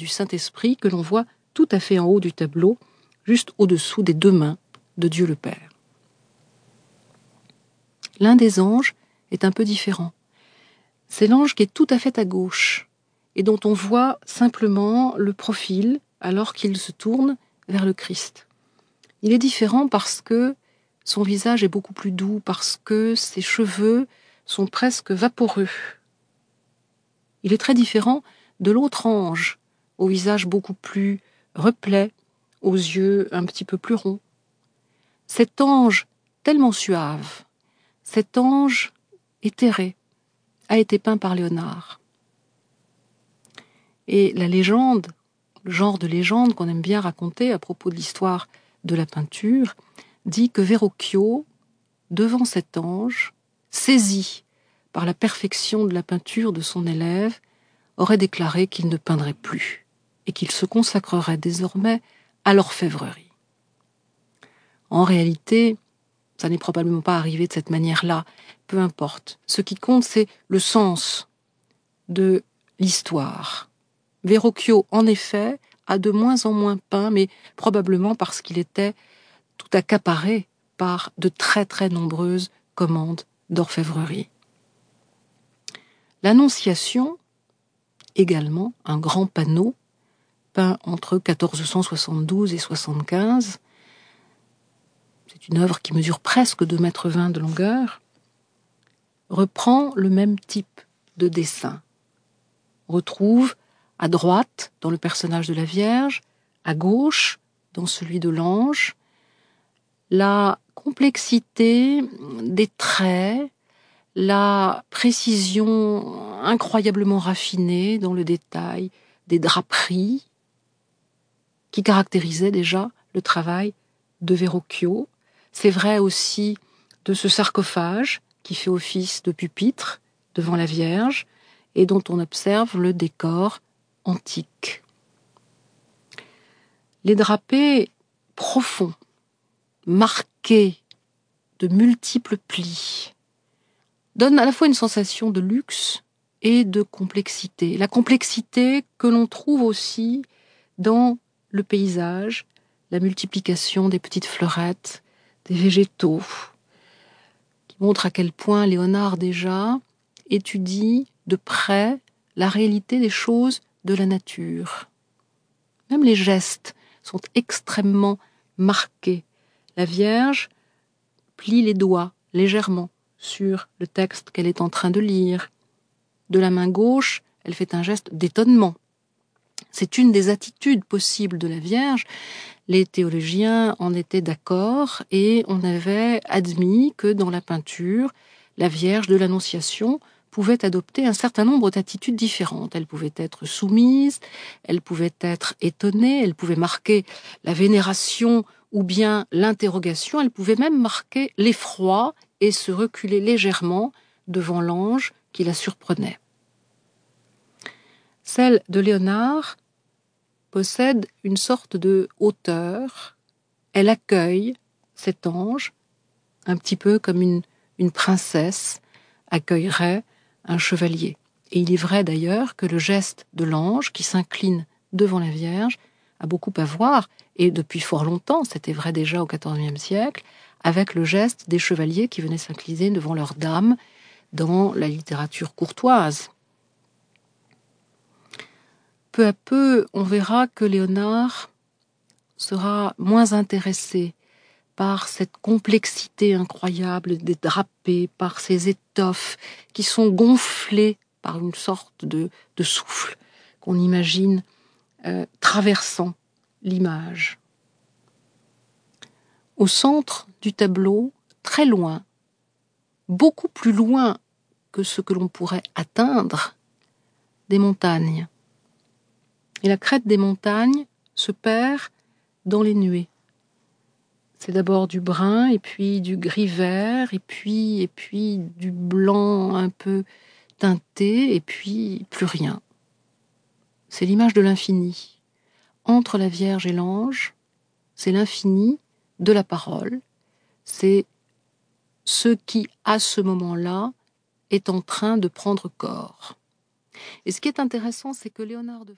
du Saint-Esprit que l'on voit tout à fait en haut du tableau, juste au-dessous des deux mains de Dieu le Père. L'un des anges est un peu différent. C'est l'ange qui est tout à fait à gauche et dont on voit simplement le profil alors qu'il se tourne vers le Christ. Il est différent parce que son visage est beaucoup plus doux, parce que ses cheveux sont presque vaporeux. Il est très différent de l'autre ange, au visage beaucoup plus replet, aux yeux un petit peu plus ronds. Cet ange tellement suave, cet ange éthéré, a été peint par Léonard. Et la légende, le genre de légende qu'on aime bien raconter à propos de l'histoire de la peinture, dit que Verrocchio, devant cet ange, saisi par la perfection de la peinture de son élève, aurait déclaré qu'il ne peindrait plus et qu'il se consacrerait désormais à l'orfèvrerie. En réalité, ça n'est probablement pas arrivé de cette manière-là, peu importe. Ce qui compte, c'est le sens de l'histoire. Verrocchio, en effet, a de moins en moins peint, mais probablement parce qu'il était tout accaparé par de très très nombreuses commandes d'orfèvrerie. L'Annonciation, également un grand panneau, peint entre 1472 et 75, c'est une œuvre qui mesure presque 2,20 mètres de longueur, reprend le même type de dessin. retrouve à droite dans le personnage de la Vierge, à gauche dans celui de l'ange, la complexité des traits, la précision incroyablement raffinée dans le détail des draperies qui caractérisaient déjà le travail de Verrocchio. C'est vrai aussi de ce sarcophage qui fait office de pupitre devant la Vierge et dont on observe le décor antique. Les drapés profonds, marqués de multiples plis, donnent à la fois une sensation de luxe et de complexité. La complexité que l'on trouve aussi dans le paysage, la multiplication des petites fleurettes, des végétaux, qui montre à quel point Léonard déjà étudie de près la réalité des choses de la nature. Même les gestes sont extrêmement marqués. La Vierge plie les doigts légèrement sur le texte qu'elle est en train de lire. De la main gauche, elle fait un geste d'étonnement. C'est une des attitudes possibles de la Vierge. Les théologiens en étaient d'accord et on avait admis que dans la peinture, la Vierge de l'Annonciation pouvait adopter un certain nombre d'attitudes différentes. Elle pouvait être soumise, elle pouvait être étonnée, elle pouvait marquer la vénération ou bien l'interrogation, elle pouvait même marquer l'effroi et se reculer légèrement devant l'ange qui la surprenait. Celle de Léonard possède une sorte de hauteur. Elle accueille cet ange, un petit peu comme une, princesse accueillerait un chevalier. Et il est vrai d'ailleurs que le geste de l'ange qui s'incline devant la Vierge a beaucoup à voir, et depuis fort longtemps, c'était vrai déjà au XIVe siècle, avec le geste des chevaliers qui venaient s'incliner devant leurs dames dans la littérature courtoise. Peu à peu, on verra que Léonard sera moins intéressé par cette complexité incroyable des drapés, par ces étoffes qui sont gonflées par une sorte de, souffle qu'on imagine euh, traversant l'image. Au centre du tableau, très loin, beaucoup plus loin que ce que l'on pourrait atteindre, des montagnes. Et la crête des montagnes se perd dans les nuées. C'est d'abord du brun et puis du gris vert et puis et puis du blanc un peu teinté et puis plus rien. C'est l'image de l'infini. Entre la Vierge et l'ange, c'est l'infini de la parole. C'est ce qui, à ce moment-là, est en train de prendre corps. Et ce qui est intéressant, c'est que Léonard de